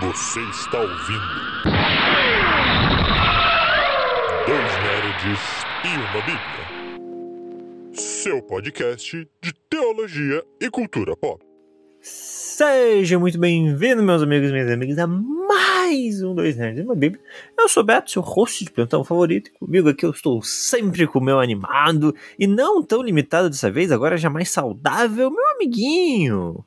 Você está ouvindo. Dois Nerds e uma Bíblia. Seu podcast de teologia e cultura pop. Seja muito bem-vindo, meus amigos e minhas amigas, a mais um Dois Nerds e uma Bíblia. Eu sou Beto, seu host de plantão favorito, e comigo aqui eu estou sempre com o meu animado, e não tão limitado dessa vez, agora já mais saudável, meu amiguinho.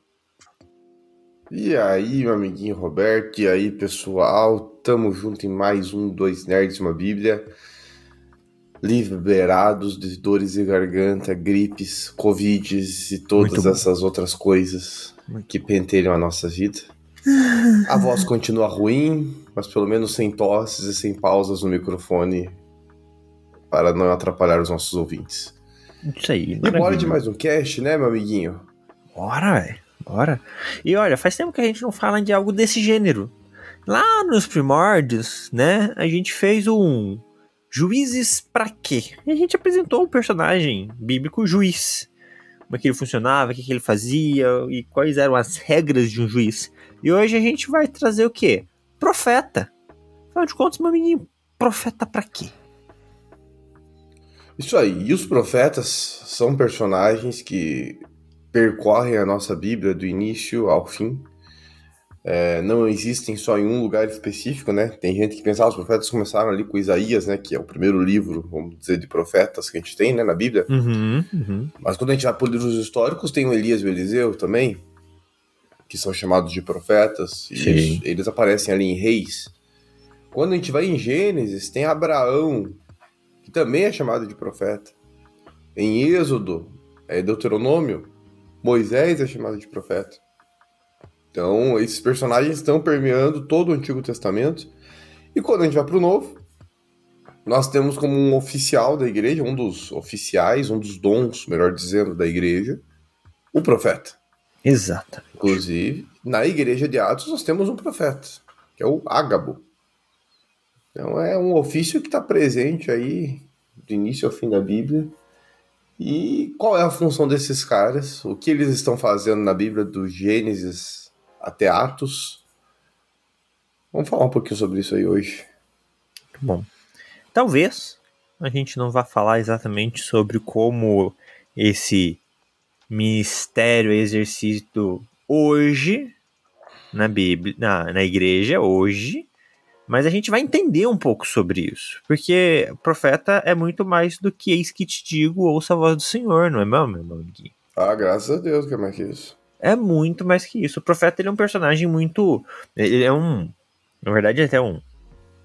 E aí, meu amiguinho Roberto, e aí, pessoal, tamo junto em mais um Dois Nerds e uma Bíblia. Liberados de dores de garganta, gripes, covides e todas essas outras coisas que pentelham a nossa vida. A voz continua ruim, mas pelo menos sem tosses e sem pausas no microfone para não atrapalhar os nossos ouvintes. Isso aí, E bora de mais um cast, né, meu amiguinho? Bora, velho. Bora. E olha, faz tempo que a gente não fala de algo desse gênero. Lá nos primórdios, né, a gente fez um Juízes pra quê? E a gente apresentou o personagem bíblico juiz. Como é que ele funcionava, o que, que ele fazia e quais eram as regras de um juiz. E hoje a gente vai trazer o quê? Profeta. Afinal de contas, meu menino, profeta pra quê? Isso aí, e os profetas são personagens que percorrem a nossa Bíblia do início ao fim. É, não existem só em um lugar específico, né? Tem gente que pensa, ah, os profetas começaram ali com Isaías, né? Que é o primeiro livro, vamos dizer, de profetas que a gente tem, né, na Bíblia. Uhum, uhum. Mas quando a gente vai por livros históricos, tem o Elias e o Eliseu também, que são chamados de profetas. E eles, eles aparecem ali em Reis. Quando a gente vai em Gênesis, tem Abraão, que também é chamado de profeta. Em Êxodo, é Deuteronômio, Moisés é chamado de profeta. Então, esses personagens estão permeando todo o Antigo Testamento. E quando a gente vai para o Novo, nós temos como um oficial da igreja, um dos oficiais, um dos dons, melhor dizendo, da igreja, o profeta. Exatamente. Inclusive, na igreja de Atos, nós temos um profeta, que é o Ágabo. Então, é um ofício que está presente aí, do início ao fim da Bíblia. E qual é a função desses caras? O que eles estão fazendo na Bíblia, do Gênesis até Atos? Vamos falar um pouquinho sobre isso aí hoje. Bom, talvez a gente não vá falar exatamente sobre como esse ministério é exercido hoje na Bíblia, na, na igreja hoje, mas a gente vai entender um pouco sobre isso, porque profeta é muito mais do que eis que te digo, ouça a voz do Senhor, não é mesmo, meu amiguinho? Ah, graças a Deus que é mais que isso. É muito mais que isso. O profeta ele é um personagem muito. Ele é um. Na verdade, até um.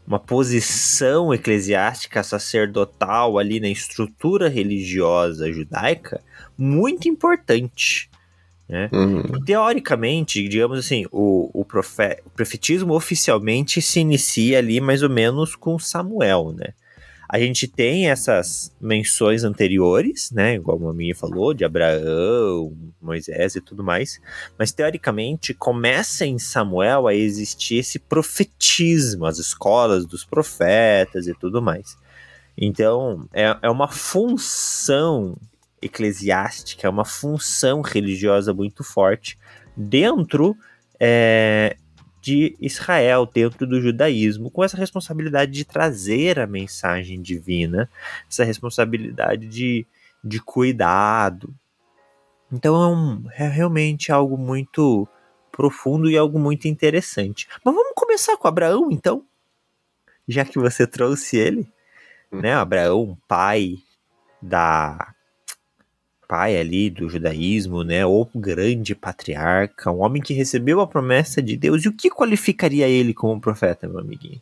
Uma posição eclesiástica sacerdotal ali na estrutura religiosa judaica muito importante. Né? Uhum. Teoricamente, digamos assim, o, o, profe, o profetismo oficialmente se inicia ali mais ou menos com Samuel, né? A gente tem essas menções anteriores, né? Igual a Maminha falou, de Abraão, Moisés e tudo mais. Mas teoricamente começa em Samuel a existir esse profetismo, as escolas dos profetas e tudo mais. Então, é, é uma função eclesiástica, é uma função religiosa muito forte dentro é, de Israel, dentro do judaísmo, com essa responsabilidade de trazer a mensagem divina, essa responsabilidade de, de cuidado. Então é, um, é realmente algo muito profundo e algo muito interessante. Mas vamos começar com Abraão, então? Já que você trouxe ele, né? Abraão, pai da pai ali do judaísmo, né? O grande patriarca, um homem que recebeu a promessa de Deus. E o que qualificaria ele como profeta, meu amiguinho?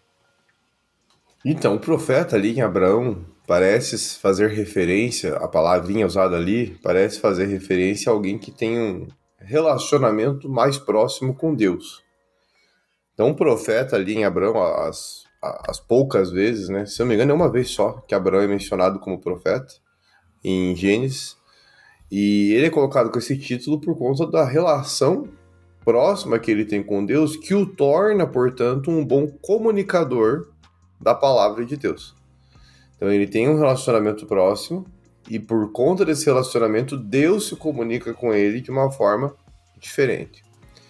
Então, o profeta ali em Abraão parece fazer referência, a palavrinha usada ali, parece fazer referência a alguém que tem um relacionamento mais próximo com Deus. Então, o profeta ali em Abraão, as, as poucas vezes, né? Se eu não me engano, é uma vez só que Abraão é mencionado como profeta em Gênesis. E ele é colocado com esse título por conta da relação próxima que ele tem com Deus, que o torna, portanto, um bom comunicador da palavra de Deus. Então ele tem um relacionamento próximo e por conta desse relacionamento Deus se comunica com ele de uma forma diferente.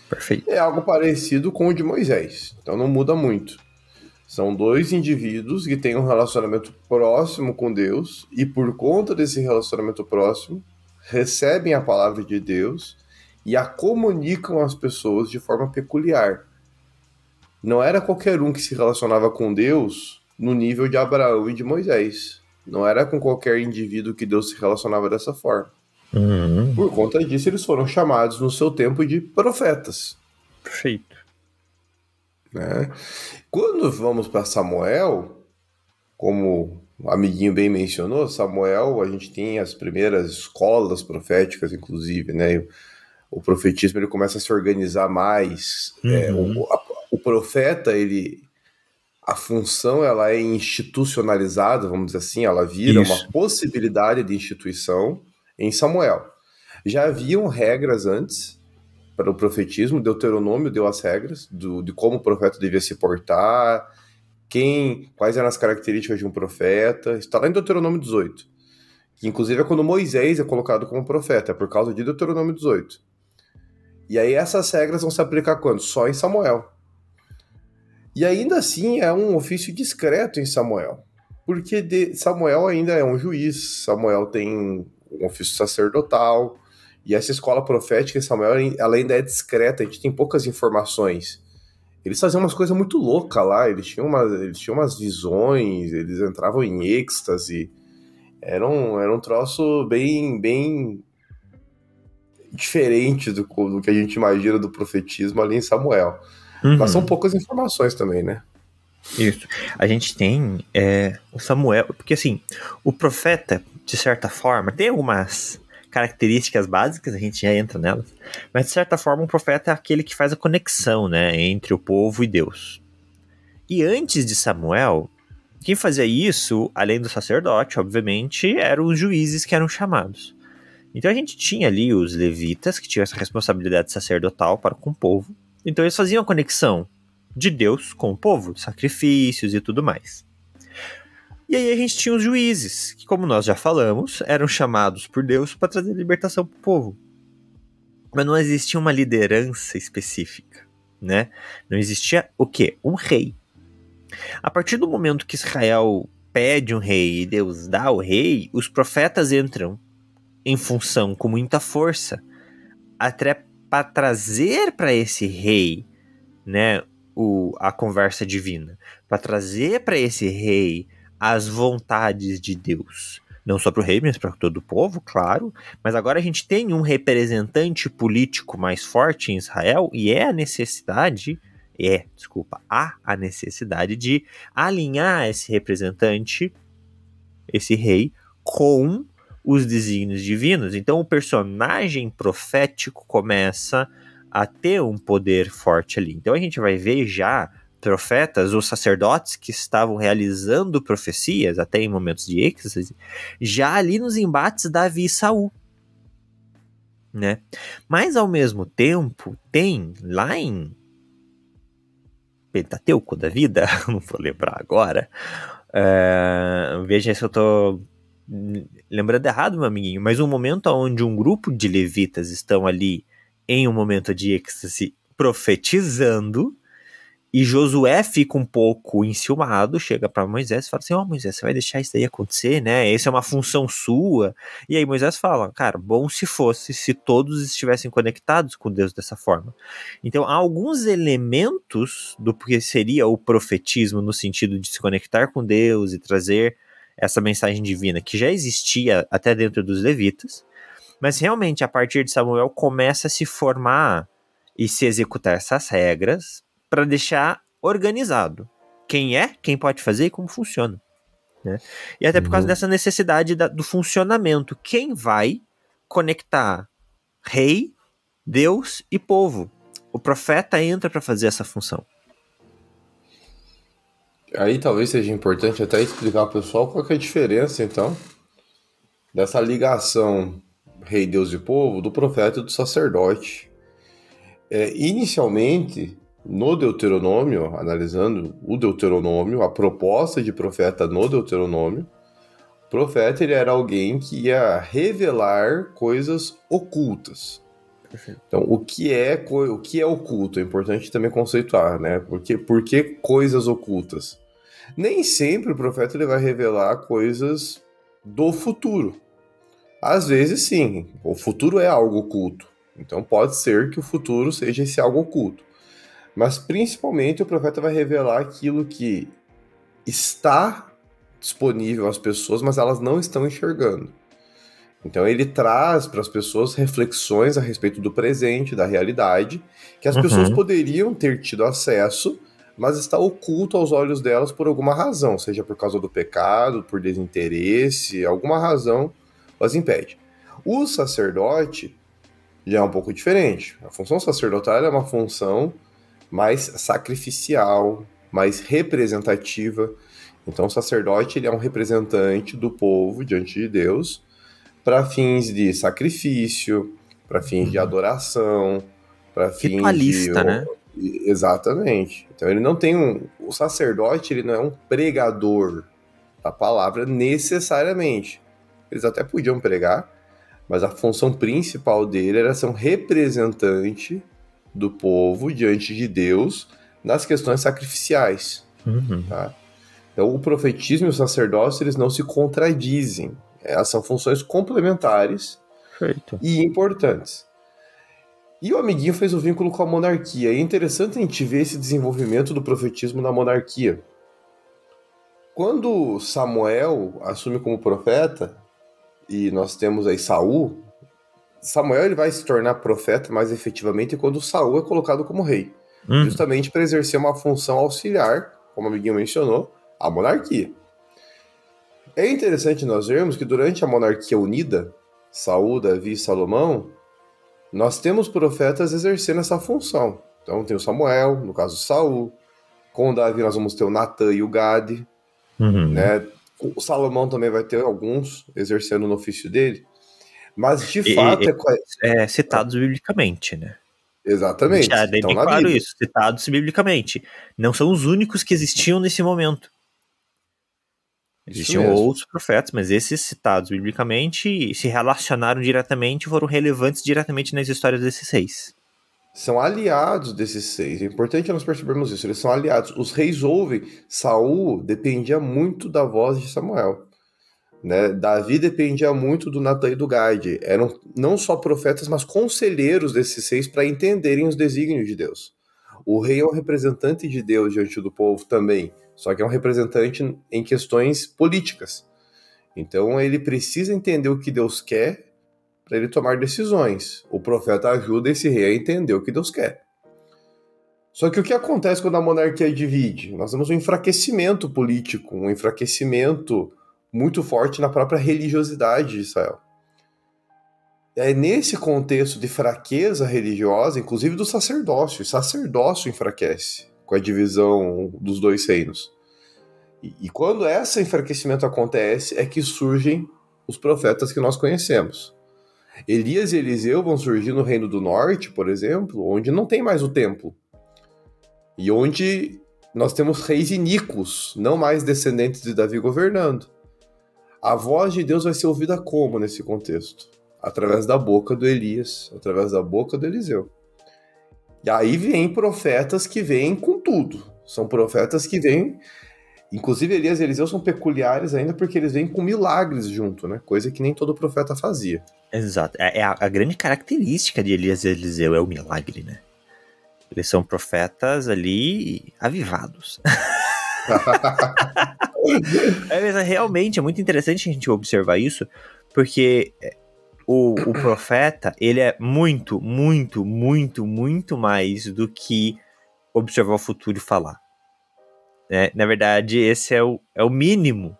Perfeito. É algo parecido com o de Moisés, então não muda muito. São dois indivíduos que têm um relacionamento próximo com Deus e, por conta desse relacionamento próximo, recebem a palavra de Deus e a comunicam às pessoas de forma peculiar. Não era qualquer um que se relacionava com Deus no nível de Abraão e de Moisés. Não era com qualquer indivíduo que Deus se relacionava dessa forma. Uhum. Por conta disso, eles foram chamados no seu tempo de profetas. Perfeito. Né? Quando vamos para Samuel, como o amiguinho bem mencionou, Samuel, a gente tem as primeiras escolas proféticas, inclusive, né? O profetismo ele começa a se organizar mais. É, Uhum. o, a- o profeta, ele, a função ela é institucionalizada, vamos dizer assim, ela vira Isso. uma possibilidade de instituição em Samuel. Já haviam regras antes para o profetismo, Deuteronômio deu as regras do, de como o profeta devia se portar, quem, quais eram as características de um profeta. Está lá em Deuteronômio 18. Que inclusive é quando Moisés é colocado como profeta, é por causa de Deuteronômio 18. E aí essas regras vão se aplicar quando? Só em Samuel. E ainda assim é um ofício discreto em Samuel. Porque Samuel ainda é um juiz, Samuel tem um ofício sacerdotal, e essa escola profética em Samuel ela ainda é discreta, a gente tem poucas informações. Eles faziam umas coisas muito loucas lá, eles tinham, umas, eles tinham umas visões, eles entravam em êxtase. Era um, era um troço bem, bem diferente do, do que a gente imagina do profetismo ali em Samuel. Uhum. Mas são poucas informações também, né? Isso. A gente tem é, o Samuel, porque assim, o profeta, de certa forma, tem algumas características básicas, a gente já entra nelas, mas de certa forma o profeta é aquele que faz a conexão, né, entre o povo e Deus. E antes de Samuel, quem fazia isso, além do sacerdote, obviamente, eram os juízes que eram chamados. Então a gente tinha ali os levitas, que tinham essa responsabilidade sacerdotal para com o povo. Então eles faziam a conexão de Deus com o povo, sacrifícios e tudo mais. E aí a gente tinha os juízes, que como nós já falamos, eram chamados por Deus para trazer libertação para o povo. Mas não existia uma liderança específica, né? Não existia o quê? Um rei. A partir do momento que Israel pede um rei e Deus dá o rei, os profetas entram em função com muita força até para trazer para esse rei, né, o, a conversa divina, para trazer para esse rei as vontades de Deus. Não só para o rei, mas para todo o povo, claro. Mas agora a gente tem um representante político mais forte em Israel e é a necessidade, é, desculpa, há a necessidade de alinhar esse representante, esse rei, com os desígnios divinos. Então o personagem profético começa a ter um poder forte ali. Então a gente vai ver já profetas ou sacerdotes que estavam realizando profecias, até em momentos de êxtase, já ali nos embates Davi e Saul. Né? Mas ao mesmo tempo, tem lá em Pentateuco da vida, não vou lembrar agora. Uh, veja se eu tô lembrando errado, meu amiguinho, mas um momento onde um grupo de levitas estão ali em um momento de êxtase profetizando, e Josué fica um pouco enciumado, chega para Moisés e fala assim: Ó, oh, Moisés, você vai deixar isso daí acontecer, né? Essa é uma função sua. E aí Moisés fala: Cara, bom se fosse se todos estivessem conectados com Deus dessa forma. Então, há alguns elementos do que seria o profetismo no sentido de se conectar com Deus e trazer essa mensagem divina que já existia até dentro dos levitas, mas realmente a partir de Samuel começa a se formar e se executar essas regras para deixar organizado quem é, quem pode fazer e como funciona. Né? E até por causa uhum. dessa necessidade da, do funcionamento. Quem vai conectar rei, Deus e povo? O profeta entra para fazer essa função. Aí talvez seja importante até explicar ao pessoal qual é a diferença, então, dessa ligação rei, Deus e povo do profeta e do sacerdote. É, inicialmente, no Deuteronômio, analisando o Deuteronômio, a proposta de profeta no Deuteronômio, o profeta ele era alguém que ia revelar coisas ocultas. Então, o que é o que é oculto? É importante também conceituar, né? Porque, por que coisas ocultas? Nem sempre o profeta ele vai revelar coisas do futuro. Às vezes, sim. O futuro é algo oculto. Então, pode ser que o futuro seja esse algo oculto. Mas, principalmente, o profeta vai revelar aquilo que está disponível às pessoas, mas elas não estão enxergando. Então ele traz para as pessoas reflexões a respeito do presente, da realidade, que as uhum. pessoas poderiam ter tido acesso, mas está oculto aos olhos delas por alguma razão, seja por causa do pecado, por desinteresse, alguma razão as impede. O sacerdote já é um pouco diferente. A função sacerdotal é uma função mais sacrificial, mais representativa. Então, o sacerdote ele é um representante do povo diante de Deus para fins de sacrifício, para fins de uhum. adoração, para fins de... né? Exatamente. Então ele não tem um. O sacerdote ele não é um pregador da palavra necessariamente. Eles até podiam pregar, mas a função principal dele era ser um representante do povo diante de Deus nas questões sacrificiais. Uhum. Tá? Então o profetismo e o sacerdócio eles não se contradizem. Elas são funções complementares e importantes. E o amiguinho fez o vínculo com a monarquia. É interessante a gente ver esse desenvolvimento do profetismo na monarquia. Quando Samuel assume como profeta, e nós temos aí Saul, Samuel ele vai se tornar profeta mais efetivamente quando Saul é colocado como rei. Hum. Justamente para exercer uma função auxiliar, como o amiguinho mencionou, à monarquia. É interessante nós vermos que durante a monarquia unida, Saul, Davi e Salomão, nós temos profetas exercendo essa função. Então tem o Samuel, no caso Saul. Com o Davi nós vamos ter o Natan e o Gade. Uhum. Né? O Salomão também vai ter alguns exercendo no ofício dele. Mas de fato e, é... é citados biblicamente, né? Exatamente. Já é claro Bíblia. isso, citados biblicamente. Não são os únicos que existiam nesse momento. Existiam outros profetas, mas esses citados biblicamente se relacionaram diretamente, foram relevantes diretamente nas histórias desses seis. São aliados desses seis. É importante nós percebermos isso. Eles são aliados. Os reis ouvem. Saul dependia muito da voz de Samuel. Né? Davi dependia muito do Natan e do Gade. Eram não só profetas, mas conselheiros desses seis para entenderem os desígnios de Deus. O rei é um representante de Deus diante do povo também só que é um representante em questões políticas. Então ele precisa entender o que Deus quer para ele tomar decisões. O profeta ajuda esse rei a entender o que Deus quer. Só que o que acontece quando a monarquia divide? Nós temos um enfraquecimento político, um enfraquecimento muito forte na própria religiosidade de Israel. É nesse contexto de fraqueza religiosa, inclusive do sacerdócio, o sacerdócio enfraquece com a divisão dos dois reinos. E, e quando esse enfraquecimento acontece, é que surgem os profetas que nós conhecemos. Elias e Eliseu vão surgir no Reino do Norte, por exemplo, onde não tem mais o templo. E onde nós temos reis iníquos, não mais descendentes de Davi governando. A voz de Deus vai ser ouvida como nesse contexto? Através da boca do Elias, através da boca do Eliseu. E aí vem profetas que vêm com tudo. São profetas que vêm. Inclusive, Elias e Eliseu são peculiares ainda porque eles vêm com milagres junto, né? Coisa que nem todo profeta fazia. Exato. É, é a, grande característica de Elias e Eliseu é o milagre, né? Eles são profetas ali avivados. é, mas realmente é muito interessante a gente observar isso, porque o, o profeta, ele é muito, muito, muito, muito mais do que observar o futuro e falar. Né? Na verdade, esse é o, é o mínimo.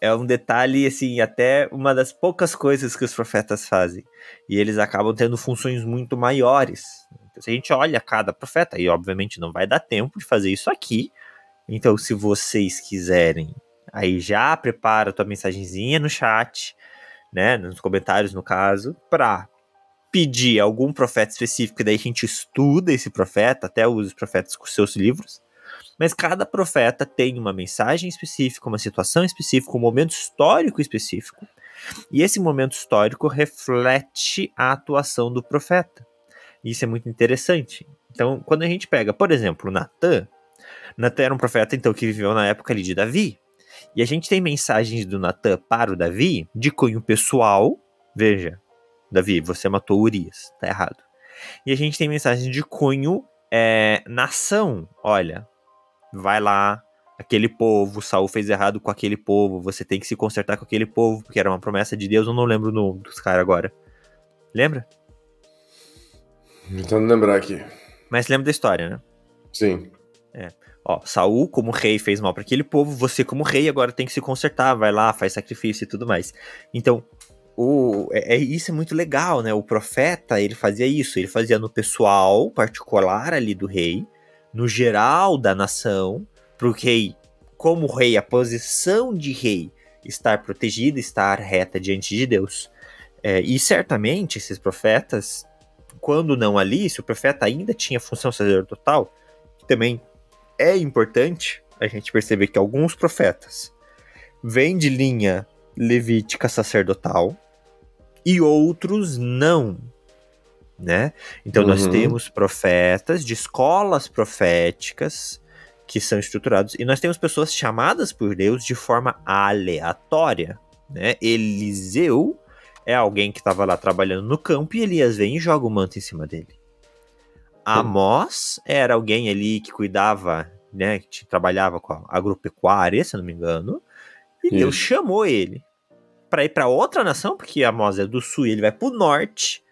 É um detalhe, assim, até uma das poucas coisas que os profetas fazem. E eles acabam tendo funções muito maiores. Então, se a gente olha cada profeta, e obviamente não vai dar tempo de fazer isso aqui. Então, se vocês quiserem, aí já prepara a tua mensagenzinha no chat né, nos comentários no caso, para pedir algum profeta específico, daí a gente estuda esse profeta, até os profetas com seus livros. Mas cada profeta tem uma mensagem específica, uma situação específica, um momento histórico específico. E esse momento histórico reflete a atuação do profeta. Isso é muito interessante. Então, quando a gente pega, por exemplo, Natan, Natan era um profeta então que viveu na época ali de Davi. E a gente tem mensagens do Natan para o Davi de cunho pessoal. Veja, Davi, você matou Urias, tá errado. E a gente tem mensagens de cunho é, nação. Olha, vai lá, aquele povo, Saul fez errado com aquele povo, você tem que se consertar com aquele povo, porque era uma promessa de Deus, eu não lembro o nome dos caras agora. Lembra? Tentando lembrar aqui. Mas lembra da história, né? Sim. É. Ó, Saul, como rei, fez mal para aquele povo, você, como rei, agora tem que se consertar, vai lá, faz sacrifício e tudo mais. Então, o, é, é, isso é muito legal, né? O profeta, ele fazia isso, ele fazia no pessoal particular ali do rei, no geral da nação, pro rei, como rei, a posição de rei estar protegida, estar reta diante de Deus. É, e certamente esses profetas, quando não ali, se o profeta ainda tinha função sacerdotal, também é importante a gente perceber que alguns profetas vêm de linha levítica sacerdotal e outros não, né? Então uhum. nós temos profetas de escolas proféticas que são estruturados e nós temos pessoas chamadas por Deus de forma aleatória, né? Eliseu é alguém que estava lá trabalhando no campo e Elias vem e joga o manto em cima dele. Amós era alguém ali que cuidava, né, que trabalhava com a agropecuária, se não me engano, e Isso. Deus chamou ele para ir para outra nação, porque Amós é do sul e ele vai para o norte,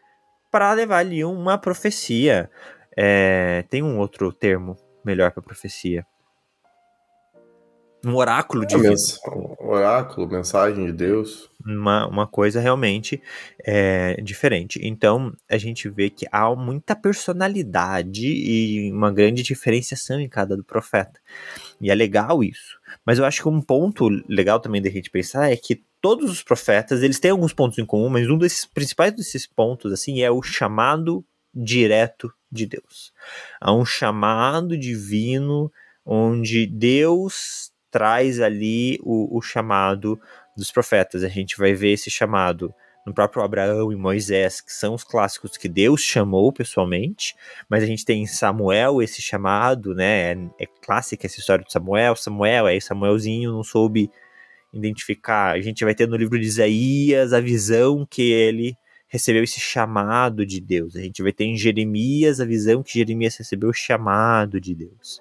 para levar ali uma profecia. É, tem um outro termo melhor para profecia. Um oráculo de Mens oráculo, mensagem de Deus. Uma, uma coisa realmente é, diferente. Então, a gente vê que há muita personalidade e uma grande diferenciação em cada do profeta. E é legal isso. Mas eu acho que um ponto legal também da gente pensar é que todos os profetas, eles têm alguns pontos em comum, mas um desses principais desses pontos, assim, é o chamado direto de Deus. Há um chamado divino onde Deus traz ali o, o chamado dos profetas. A gente vai ver esse chamado no próprio Abraão e Moisés, que são os clássicos que Deus chamou pessoalmente, mas a gente tem em Samuel esse chamado, né? É, é clássica essa história de Samuel. Samuel, aí Samuelzinho não soube identificar. A gente vai ter no livro de Isaías a visão que ele recebeu esse chamado de Deus. A gente vai ter em Jeremias a visão que Jeremias recebeu o chamado de Deus.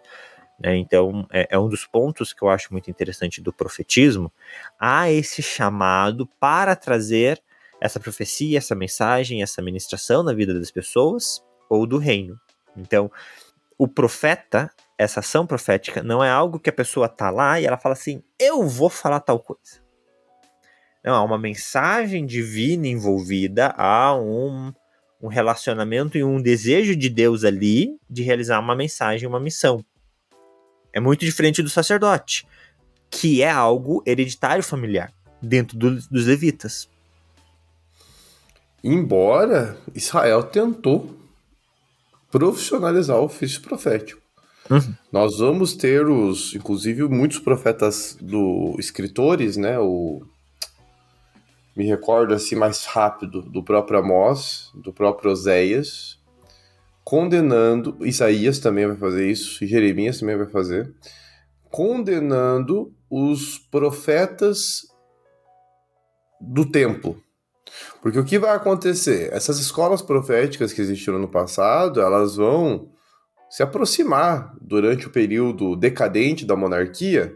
Né? Então, é, é, um dos pontos que eu acho muito interessante do profetismo. Há esse chamado para trazer essa profecia, essa mensagem, essa ministração na vida das pessoas ou do reino. Então, o profeta, essa ação profética, não é algo que a pessoa tá lá e ela fala assim: eu vou falar tal coisa. Não, há uma mensagem divina envolvida, há um, um relacionamento e um desejo de Deus ali de realizar uma mensagem, uma missão. É muito diferente do sacerdote, que é algo hereditário familiar dentro do, dos levitas. Embora Israel tentou profissionalizar o ofício profético. Uhum. Nós vamos ter os, inclusive, muitos profetas do escritores, né? O me recordo assim mais rápido do próprio Amós, do próprio Oséias, condenando, Isaías também vai fazer isso, Jeremias também vai fazer, condenando os profetas do templo. Porque o que vai acontecer? Essas escolas proféticas que existiram no passado, elas vão se aproximar durante o período decadente da monarquia,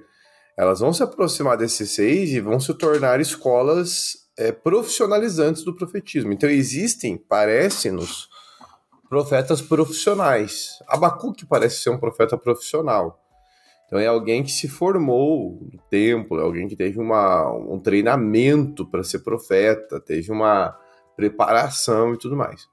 elas vão se aproximar desses seis e vão se tornar escolas é, profissionalizantes do profetismo. Então existem, parece-nos, profetas profissionais. Abacuque parece ser um profeta profissional. Então é alguém que se formou no templo, é alguém que teve uma, um treinamento para ser profeta, teve uma preparação e tudo mais.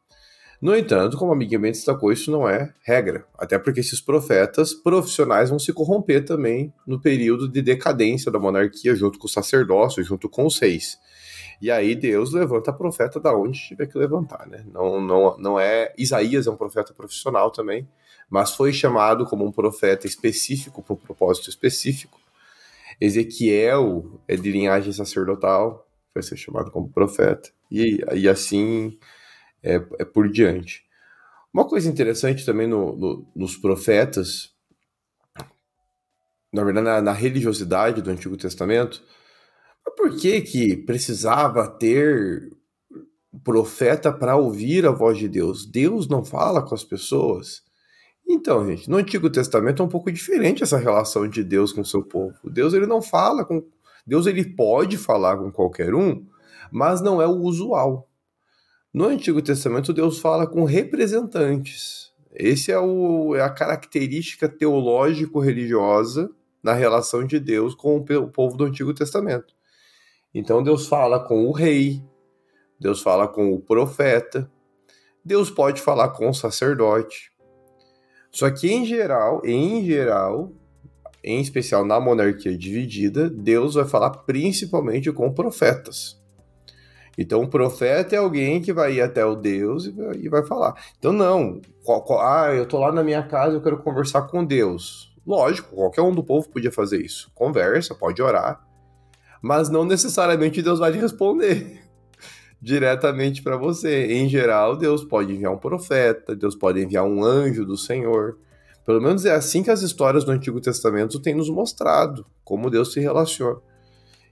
No entanto, como a Miguel Mendes destacou, isso não é regra, até porque esses profetas profissionais vão se corromper também no período de decadência da monarquia, junto com o sacerdócio, junto com os reis. E aí Deus levanta profeta da onde tiver que levantar, né? Não, não, não é. Isaías é um profeta profissional também, mas foi chamado como um profeta específico para um propósito específico. Ezequiel é de linhagem sacerdotal, vai ser chamado como profeta. E, e assim é, é por diante. Uma coisa interessante também no, no, nos profetas, na verdade, na, na, religiosidade do Antigo Testamento, por que que precisava ter profeta para ouvir a voz de Deus? Deus não fala com as pessoas. Então, gente, no Antigo Testamento é um pouco diferente essa relação de Deus com o seu povo. Deus ele não fala com Deus ele pode falar com qualquer um, mas não é o usual. No Antigo Testamento Deus fala com representantes. Esse é, o, é a característica teológico-religiosa na relação de Deus com o povo do Antigo Testamento. Então Deus fala com o rei, Deus fala com o profeta, Deus pode falar com o sacerdote, só que em geral, em geral, em especial na monarquia dividida, Deus vai falar principalmente com profetas. Então, o profeta é alguém que vai ir até o Deus e vai, falar. Então, não. Qual, qual, ah, eu tô lá na minha casa, eu quero conversar com Deus. Lógico, qualquer um do povo podia fazer isso. Conversa, pode orar. Mas não necessariamente Deus vai te responder diretamente para você. Em geral, Deus pode enviar um profeta, Deus pode enviar um anjo do Senhor. Pelo menos é assim que as histórias do Antigo Testamento têm nos mostrado como Deus se relaciona.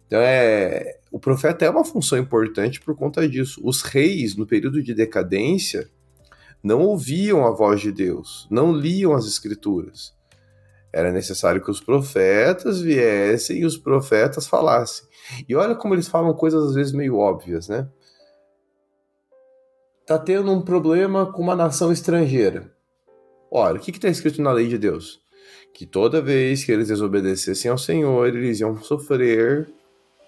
Então é, o profeta é uma função importante por conta disso. Os reis no período de decadência não ouviam a voz de Deus, não liam as escrituras. Era necessário que os profetas viessem e os profetas falassem. E olha como eles falam coisas às vezes meio óbvias, né? tá tendo um problema com uma nação estrangeira. Olha, o que está escrito na lei de Deus? Que toda vez que eles desobedecessem ao Senhor, eles iam sofrer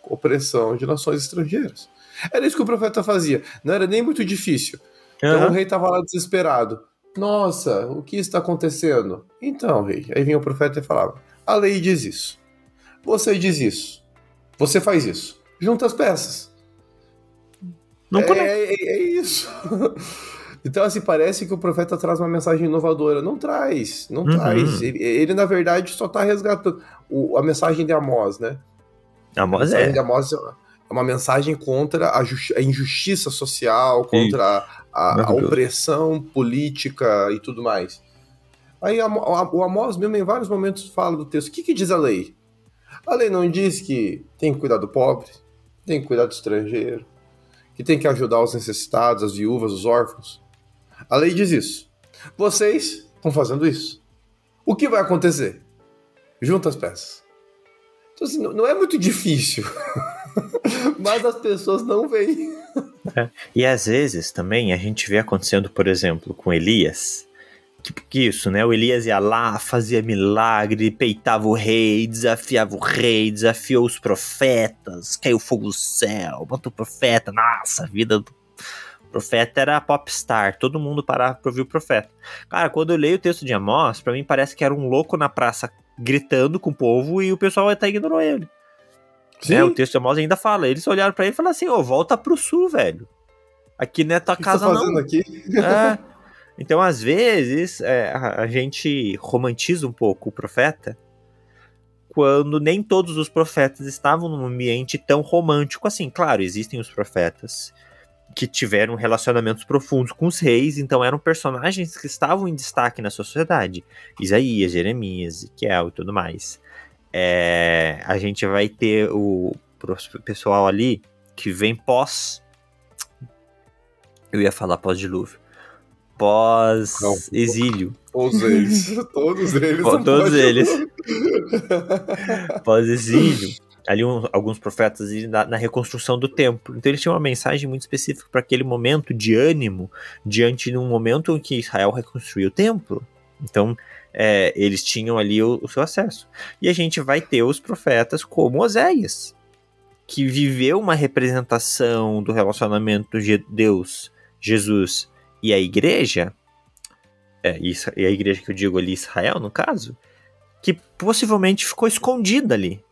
opressão de nações estrangeiras. Era isso que o profeta fazia. Não era nem muito difícil. Então uhum. o rei estava lá desesperado. Nossa, o que está acontecendo? Então, rei, aí vinha o profeta e falava: A lei diz isso. Você diz isso. Você faz isso. Junta as peças. Não é, é, é isso. Então, assim, parece que o profeta traz uma mensagem inovadora. Não traz, não uhum. traz. Ele, ele, na verdade, só está resgatando o, a mensagem de Amós, né? Amós é. De Amós é uma mensagem contra a, a injustiça social, contra a, a, opressão política e tudo mais. Aí a, o Amós mesmo, em vários momentos, fala do texto. O que, que diz a lei? A lei não diz que tem que cuidar do pobre, tem que cuidar do estrangeiro, que tem que ajudar os necessitados, as viúvas, os órfãos. A lei diz isso. Vocês estão fazendo isso. O que vai acontecer? Junta as peças. Então, assim, não é muito difícil. Mas as pessoas não veem. É. E às vezes também a gente vê acontecendo, por exemplo, com Elias, Tipo que isso, né? O Elias ia lá, fazia milagre, peitava o rei, desafiava o rei, desafiou os profetas, caiu fogo do céu, botou o profeta. Nossa, a vida do profeta era popstar, todo mundo parava pra ouvir o profeta. Cara, quando eu leio o texto de Amós, para mim parece que era um louco na praça gritando com o povo e o pessoal até ignorou ele. Sim. É, o texto de Amós ainda fala, eles olharam para ele e falaram assim, ô, oh, volta pro sul, velho. Aqui não é tua casa, tá não. Aqui? É. Então, às vezes, é, a, a gente romantiza um pouco o profeta quando nem todos os profetas estavam num ambiente tão romântico assim. Claro, existem os profetas que tiveram relacionamentos profundos com os reis, então eram personagens que estavam em destaque na sociedade. Isaías, Jeremias, Ezequiel e tudo mais. É, a gente vai ter o pessoal ali que vem pós. Eu ia falar pós-dilúvio pós-exílio. Todos eles. Todos eles. todos eles. pós-exílio. Ali um, alguns profetas na, na, reconstrução do templo. Então eles tinham uma mensagem muito específica para aquele momento de ânimo, diante de um momento em que Israel reconstruiu o templo. Então é, eles tinham ali o, o seu acesso. E a gente vai ter os profetas como Oséias, que viveu uma representação do relacionamento de Deus, Jesus e a igreja, é, e a igreja que eu digo ali, Israel, no caso, que possivelmente ficou escondida ali.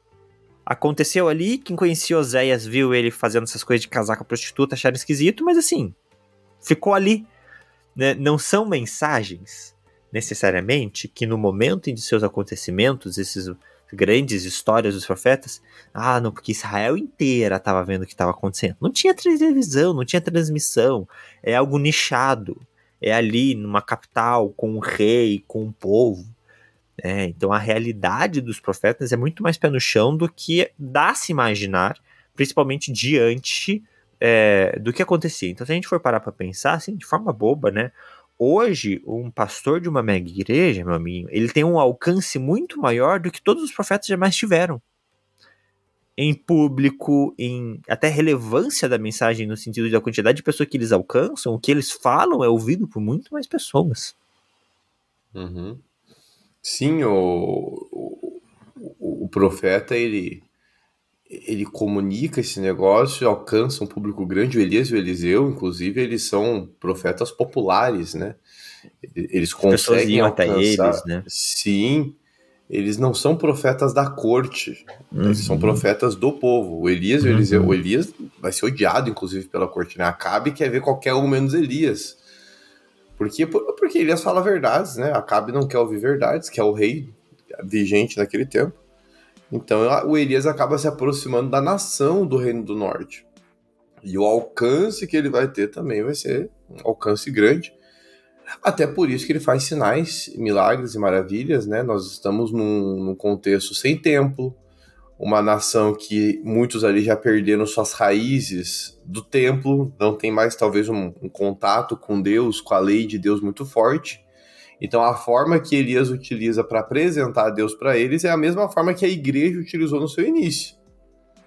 Aconteceu ali, quem conhecia Oséias viu ele fazendo essas coisas de casar com a prostituta, acharam esquisito, mas assim, ficou ali. Né? Não são mensagens, necessariamente, que no momento em seus acontecimentos, esses grandes histórias dos profetas, ah, não, porque Israel inteira estava vendo o que estava acontecendo. Não tinha televisão, não tinha transmissão, é algo nichado. é ali numa capital, com um rei, com um povo. É, então a realidade dos profetas é muito mais pé no chão do que dá se imaginar, principalmente diante é, do que acontecia. Então, se a gente for parar para pensar, assim, de forma boba, né? Hoje, um pastor de uma mega igreja, meu amigo, ele tem um alcance muito maior do que todos os profetas jamais tiveram. Em público, em até relevância da mensagem, no sentido da quantidade de pessoas que eles alcançam, o que eles falam é ouvido por muito mais pessoas. Uhum. Sim, o, o, o, profeta, ele, ele comunica esse negócio, alcança um público grande. O Elias e o Eliseu, inclusive, eles são profetas populares, né? Eles conseguem alcançar. Até eles, né? Sim, eles não são profetas da corte, uhum. eles são uhum. profetas do povo. O Elias e o Eliseu, uhum. o Elias vai ser odiado, inclusive, pela corte, né? Acabe quer ver qualquer um menos Elias. Porque, porque Elias fala verdades, né? Acabe não quer ouvir verdades, que é o rei vigente naquele tempo. Então o Elias acaba se aproximando da nação do Reino do Norte. E o alcance que ele vai ter também vai ser um alcance grande. Até por isso que ele faz sinais, milagres e maravilhas, né? Nós estamos num, num contexto sem templo, uma nação que muitos ali já perderam suas raízes do templo, não tem mais talvez um, um, contato com Deus, com a lei de Deus muito forte. Então a forma que Elias utiliza para apresentar Deus para eles é a mesma forma que a igreja utilizou no seu início: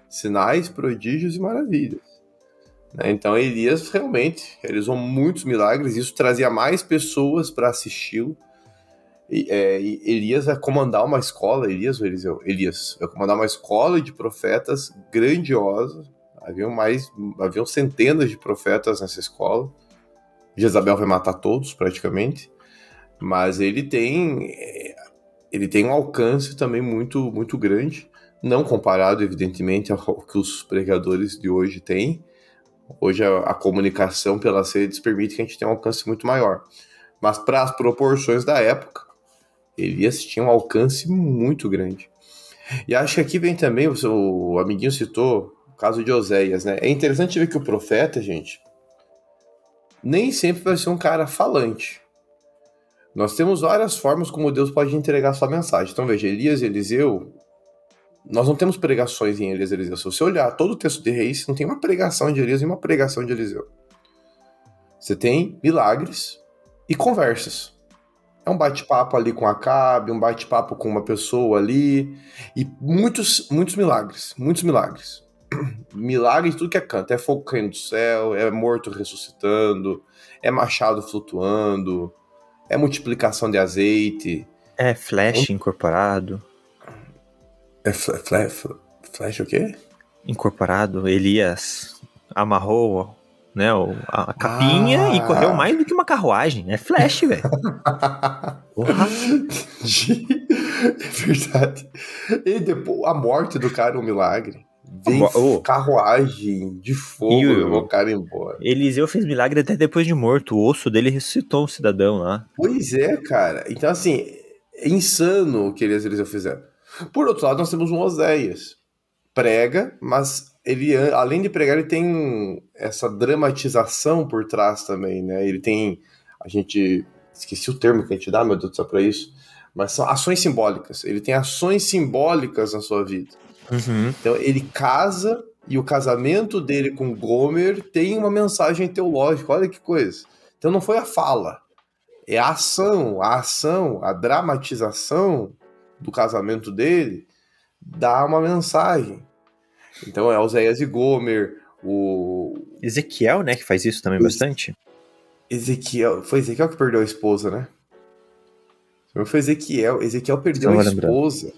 sinais, prodígios e maravilhas. Né? Então Elias realmente realizou muitos milagres, isso trazia mais pessoas para assisti-lo é, Elias vai comandar uma escola, Elias ou Eliseu? Elias vai comandar uma escola de profetas grandiosa. Haviam mais, haviam centenas de profetas nessa escola. Jezabel vai matar todos praticamente, mas ele tem ele tem um alcance também muito muito grande, não comparado evidentemente ao que os pregadores de hoje têm. Hoje a, a comunicação pelas redes permite que a gente tenha um alcance muito maior, mas para as proporções da época Elias tinha um alcance muito grande. E acho que aqui vem também, o, seu, amiguinho citou o caso de Oséias, né? É interessante ver que o profeta, gente, nem sempre vai ser um cara falante. Nós temos várias formas como Deus pode entregar sua mensagem. Então veja, Elias e Eliseu, nós não temos pregações em Elias e Eliseu. Se você olhar todo o texto de Reis, não tem uma pregação de Elias e uma pregação de Eliseu. Você tem milagres e conversas. É um bate-papo ali com Acabe, um bate-papo com uma pessoa ali. E muitos, muitos milagres. Muitos milagres. Milagres tudo que é canto. É fogo caindo do céu, é morto ressuscitando, é machado flutuando, é multiplicação de azeite. É flash incorporado. É flash, flash o quê? Incorporado. Elias amarrou né? A, capinha ah. e correu mais do que uma carruagem. É flash, velho. é verdade. E depois, a morte do cara é um milagre. Vem oh. carruagem de fogo o, cara embora. Eliseu fez milagre até depois de morto. O osso dele ressuscitou um cidadão lá. Pois é, cara. Então, assim, é insano o que Eliseu fizeram. Por outro lado, nós temos um Oséias. Prega, mas ele, além de pregar, ele tem essa dramatização por trás também, né? Ele tem, a gente, esqueci o termo que a gente dá, meu Deus do céu, pra isso, mas são ações simbólicas. Ele tem ações simbólicas na sua vida. Uhum. Então, ele casa e o casamento dele com Gomer tem uma mensagem teológica, olha que coisa. Então, não foi a fala, é a ação, a ação, a dramatização do casamento dele dá uma mensagem. Então é Oséias e Gomer, o. Ezequiel, né, que faz isso também bastante. Ezequiel. Foi Ezequiel que perdeu a esposa, né? Foi Ezequiel. Ezequiel perdeu a esposa.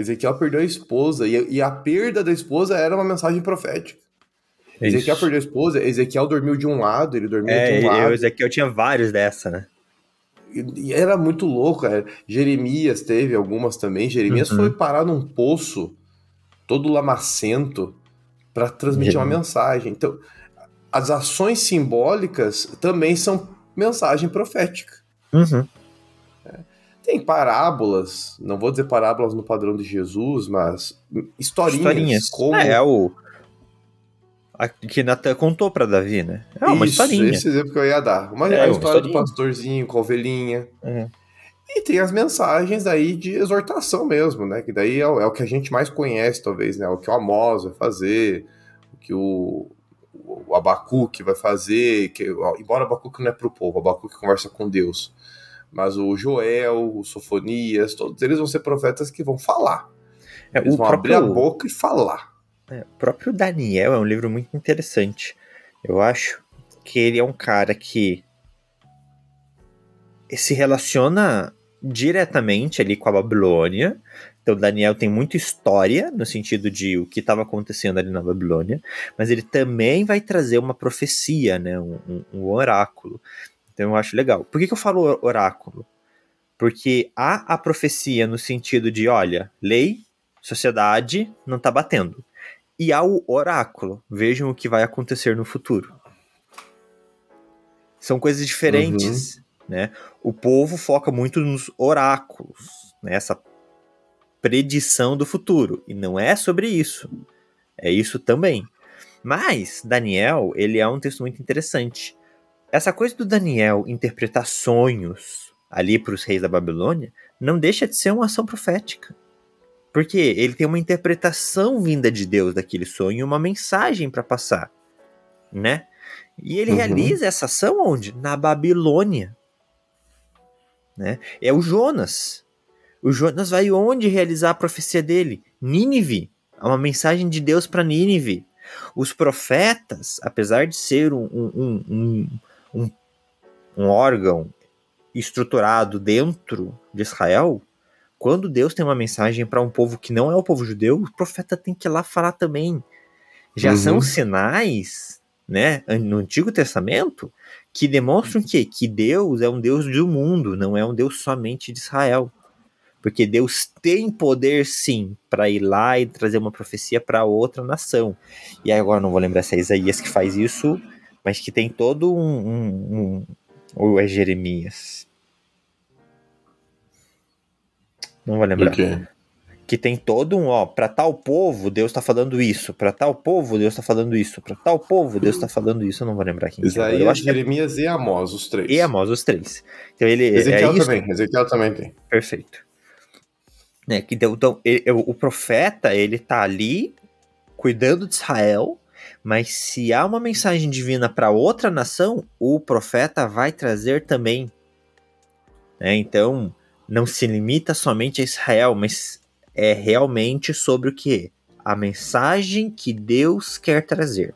Ezequiel perdeu a esposa. E, e, a perda da esposa era uma mensagem profética. Isso. Ezequiel perdeu a esposa, Ezequiel dormiu de um lado, ele dormiu é, de um lado. Ezequiel tinha vários dessa, né? E, era muito louco, cara. Jeremias teve algumas também. Jeremias uhum. foi parar num poço todo lamacento para transmitir uma mensagem. Então, as ações simbólicas também são mensagem profética. Uhum. Tem parábolas, não vou dizer parábolas no padrão de Jesus, mas historinhas. historinhas. Como... É, é o, A, que Natan contou pra Davi, né? É uma Isso, historinha. esse exemplo que eu ia dar. Uma, É, a uma história do historinha. pastorzinho com a ovelhinha. É. E tem as mensagens aí de exortação mesmo, né? Que daí é, o- é o que a gente mais conhece, talvez, né? O que o Amós vai fazer, o que o, o Abacuque vai fazer. Que, embora o Abacuque não é pro povo, o Abacuque conversa com Deus. Mas o Joel, o Sofonias, todos eles vão ser profetas que vão falar. É, Eles o, vão abrir a próprio, boca e falar. é, o próprio Daniel é um livro muito interessante. Eu acho que ele é um cara que se relaciona diretamente ali com a Babilônia. Então, Daniel tem muita história no sentido de o que estava acontecendo ali na Babilônia, mas ele também vai trazer uma profecia, né? um, um- um oráculo. Então, eu acho legal. Por que, que eu falo or- oráculo? Porque há a profecia no sentido de, olha, lei, sociedade não está batendo. E há o oráculo, vejam o que vai acontecer no futuro. São coisas diferentes, né? O povo foca muito nos oráculos, nessa predição do futuro, e não é sobre isso. É isso também. Mas Daniel, ele é um texto muito interessante. Essa coisa do Daniel interpretar sonhos ali para os reis da Babilônia não deixa de ser uma ação profética. Porque ele tem uma interpretação vinda de Deus daquele sonho, uma mensagem para passar, né? E ele Uhum. realiza essa ação onde? Na Babilônia. Né? É o Jonas. O Jonas vai onde realizar a profecia dele? Nínive. É uma mensagem de Deus para Nínive. Os profetas, apesar de ser um, um, um, um, um órgão estruturado dentro de Israel, quando Deus tem uma mensagem para um povo que não é o povo judeu, o profeta tem que ir lá falar também. Já Uhum. são sinais, né, no Antigo Testamento, que demonstram que que Deus é um Deus do mundo, não é um Deus somente de Israel. Porque Deus tem poder sim para ir lá e trazer uma profecia para outra nação. E agora não vou lembrar se é Isaías que faz isso, mas que tem todo um, um- um- ou é Jeremias. Não vou lembrar. quê? Que tem todo um, ó, para tal povo Deus tá falando isso, para tal povo Deus tá falando isso, para tal povo Deus tá falando isso, eu não vou lembrar quem que é agora. Eu Isaías, acho que é Jeremias e Amós, os três. e Amós, os três. Então ele Ezequiel é isso, também, Ezequiel também tem. perfeito. Né, que então, então, ele- o profeta, ele tá ali cuidando de Israel, mas se há uma mensagem divina para outra nação, o profeta vai trazer também. Né, então, não se limita somente a Israel, mas é realmente sobre o que? A mensagem que Deus quer trazer.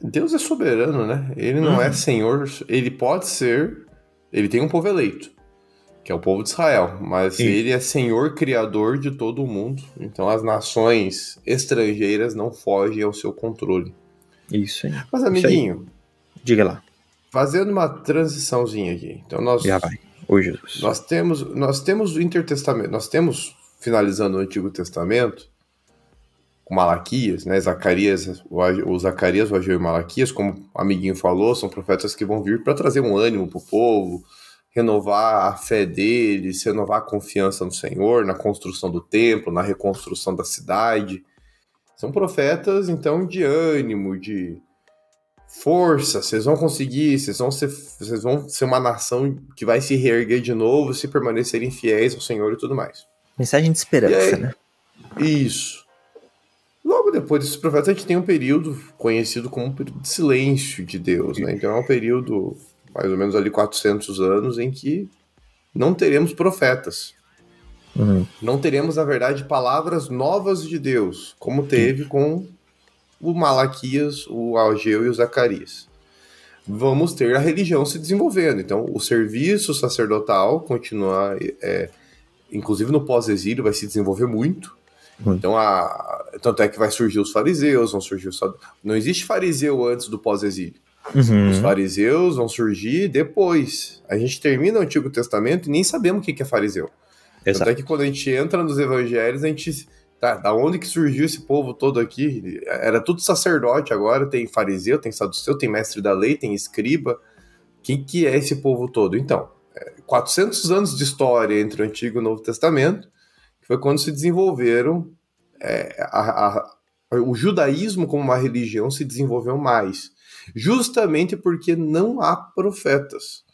Deus é soberano, né? Ele não Uhum. é senhor, ele pode ser, ele tem um povo eleito, que é o povo de Israel, mas Sim. ele é senhor criador de todo o mundo. Então as nações estrangeiras não fogem ao seu controle. Isso aí. Mas aí. amiguinho, Diga lá. fazendo uma transiçãozinha aqui. Então nós Já vai. Ô Jesus. Nós temos, nós temos o Intertestamento, nós temos, finalizando o Antigo Testamento, com Malaquias, né? Zacarias, o, Zacarias, o Ageu e Malaquias, como o amiguinho falou, são profetas que vão vir para trazer um ânimo para o povo, renovar a fé deles, renovar a confiança no Senhor, na construção do templo, na reconstrução da cidade. São profetas, então, de ânimo, de força, vocês vão conseguir, vocês vão ser, vocês vão ser uma nação que vai se reerguer de novo se permanecerem fiéis ao Senhor e tudo mais. Mensagem de esperança, aí? né? Isso. Logo depois desses profetas, a gente tem um período conhecido como um período de silêncio de Deus, né? Então é um período, mais ou menos ali 400 anos, em que não teremos profetas. Uhum. Não teremos, na verdade, palavras novas de Deus, como teve com o Malaquias, o Ageu e o Zacarias. Vamos ter a religião se desenvolvendo. Então, o serviço sacerdotal continua, é, inclusive no pós-exílio, vai se desenvolver muito. Muito. Então, a, tanto é que vai surgir os fariseus, vão surgir os. Não existe fariseu antes do pós-exílio. Uhum. Os fariseus vão surgir depois. A gente termina o Antigo Testamento e nem sabemos o que é fariseu. Tanto é que quando a gente entra nos evangelhos, a gente. Tá, da onde que surgiu esse povo todo aqui? Era tudo sacerdote agora, tem fariseu, tem saduceu, tem mestre da lei, tem escriba. Quem que é esse povo todo? Então, é, 400 anos de história entre o Antigo e o Novo Testamento, que foi quando se desenvolveram é, a, a- o judaísmo como uma religião se desenvolveu mais, justamente porque não há profetas.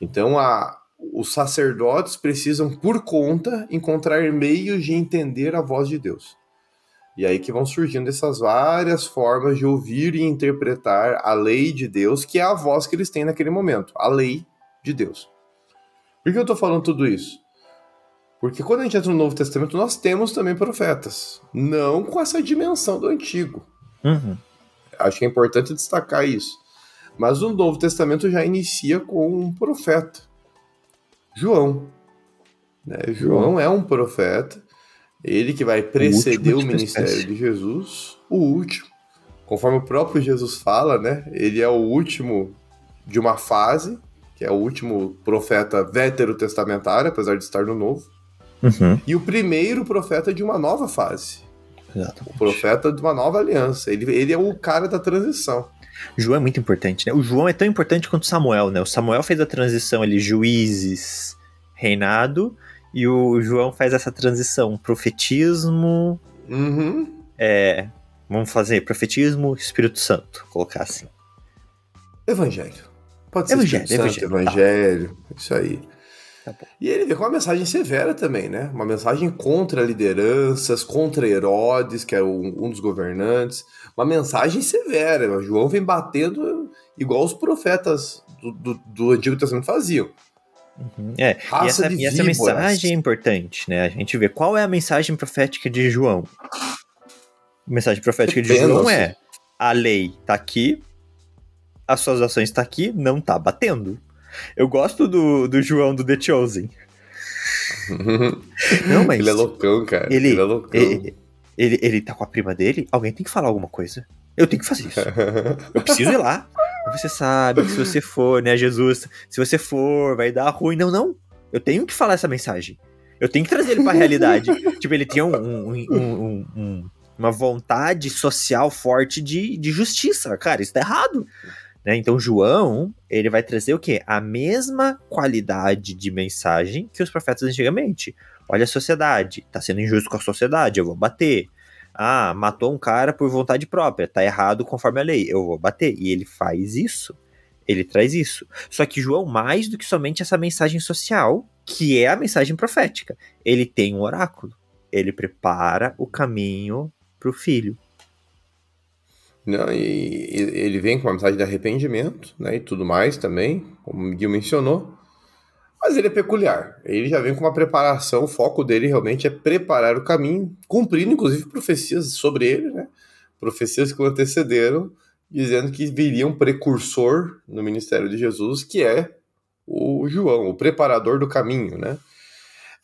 Então, a, os sacerdotes precisam, por conta, encontrar meios de entender a voz de Deus. E aí que vão surgindo essas várias formas de ouvir e interpretar a lei de Deus, que é a voz que eles têm naquele momento, a lei de Deus. Por que eu estou falando tudo isso? Porque quando a gente entra no Novo Testamento, nós temos também profetas. Não com essa dimensão do Antigo. Uhum. Acho que é importante destacar isso. Mas o Novo Testamento já inicia com um profeta. João. Né? João é um profeta. Ele que vai preceder o, o ministério de Jesus. O último. Conforme o próprio Jesus fala, né? Ele é o último de uma fase, que é o último profeta veterotestamentário, apesar de estar no Novo. Uhum. E o primeiro profeta de uma nova fase. Exatamente. O profeta de uma nova aliança. Ele, ele é o cara da transição. João é muito importante, né? O João é tão importante quanto Samuel, né? O Samuel fez a transição ali, juízes, reinado, e o João faz essa transição, profetismo. Uhum. É. Vamos fazer profetismo, Espírito Santo, colocar assim. Evangelho. Pode ser Evangelho, Espírito Santo, evangelho, evangelho, isso aí. Tá. E ele vem com uma mensagem severa também, né? Uma mensagem contra lideranças, contra Herodes, que é um, um dos governantes. Uma mensagem severa. O João vem batendo igual os profetas do, do, do Antigo Testamento faziam. Uhum. É, e Raça essa, de e essa mensagem é importante, né? A gente vê qual é a mensagem profética de João. A mensagem profética de Depende, João assim. é: a lei tá aqui, as suas ações tá aqui, não tá batendo. Eu gosto do, do João do The Chosen. Não, mas. ele é loucão, cara. Ele, Ele, é loucão. ele, ele, ele tá com a prima dele, alguém tem que falar alguma coisa. Eu tenho que fazer isso. Eu preciso ir lá. Você sabe que se você for, né, Jesus, se você for, vai dar ruim. Não, não. Eu tenho que falar essa mensagem. Eu tenho que trazer ele pra realidade. tipo, ele tinha um- um- um- um- um- uma vontade social forte de, de justiça. Cara, isso tá errado. Né? Então, João, ele vai trazer o quê? A mesma qualidade de mensagem que os profetas antigamente. Olha a sociedade, tá sendo injusto com a sociedade, eu vou bater. Ah, matou um cara por vontade própria, tá errado conforme a lei, eu vou bater. E ele faz isso. Ele traz isso. Só que João, mais do que somente essa mensagem social, que é a mensagem profética, ele tem um oráculo. Ele prepara o caminho pro filho. Não, e, e ele vem com uma mensagem de arrependimento, né, e tudo mais também, como o Miguel mencionou. Mas ele é peculiar. Ele já vem com uma preparação, o foco dele realmente é preparar o caminho, cumprindo inclusive profecias sobre ele, né? Profecias que o antecederam, dizendo que viria um precursor no ministério de Jesus, que é o João, o preparador do caminho, né?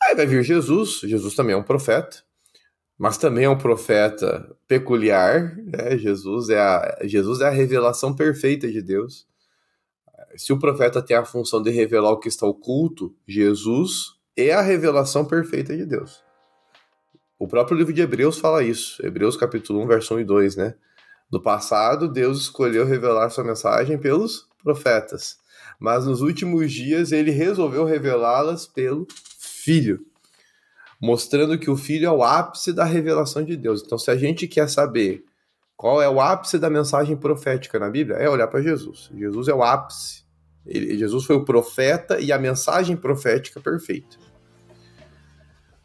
Aí vai vir Jesus, Jesus também é um profeta, mas também é um profeta peculiar, né? Jesus é a, Jesus é a revelação perfeita de Deus. Se o profeta tem a função de revelar o que está oculto, Jesus é a revelação perfeita de Deus. O próprio livro de Hebreus fala isso, Hebreus capítulo 1, verso 1 e 2, né? Do passado, Deus escolheu revelar sua mensagem pelos profetas, mas nos últimos dias ele resolveu revelá-las pelo Filho mostrando que o filho é o ápice da revelação de Deus. Então, se a gente quer saber qual é o ápice da mensagem profética na Bíblia, é olhar para Jesus. Jesus é o ápice. Ele- Jesus foi o profeta e a mensagem profética perfeita.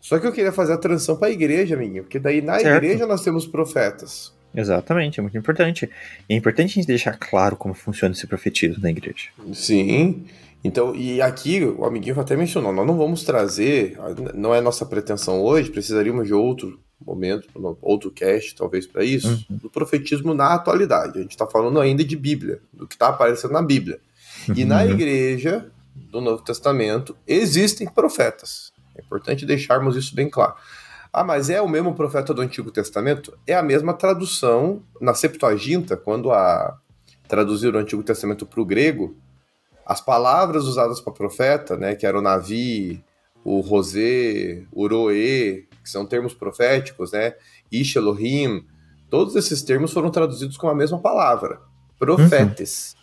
Só que eu queria fazer a transição para a igreja, amiguinho, porque daí na Certo. igreja nós temos profetas. Exatamente, é muito importante. É importante a gente deixar claro como funciona esse profetismo na igreja. Sim. Então, e aqui o amiguinho até mencionou, nós não vamos trazer, não é nossa pretensão hoje, precisaríamos de outro momento, outro cast talvez para isso, do profetismo na atualidade. A gente está falando ainda de Bíblia, do que está aparecendo na Bíblia. E na Uhum. igreja do Novo Testamento existem profetas. É importante deixarmos isso bem claro. Ah, mas é o mesmo profeta do Antigo Testamento? É a mesma tradução na Septuaginta, quando a traduziram o Antigo Testamento para o grego, as palavras usadas para profeta, né, que era o Navi, o Rosé, o Roê, que são termos proféticos, né, Ish Elohim, todos esses termos foram traduzidos com a mesma palavra, profetes,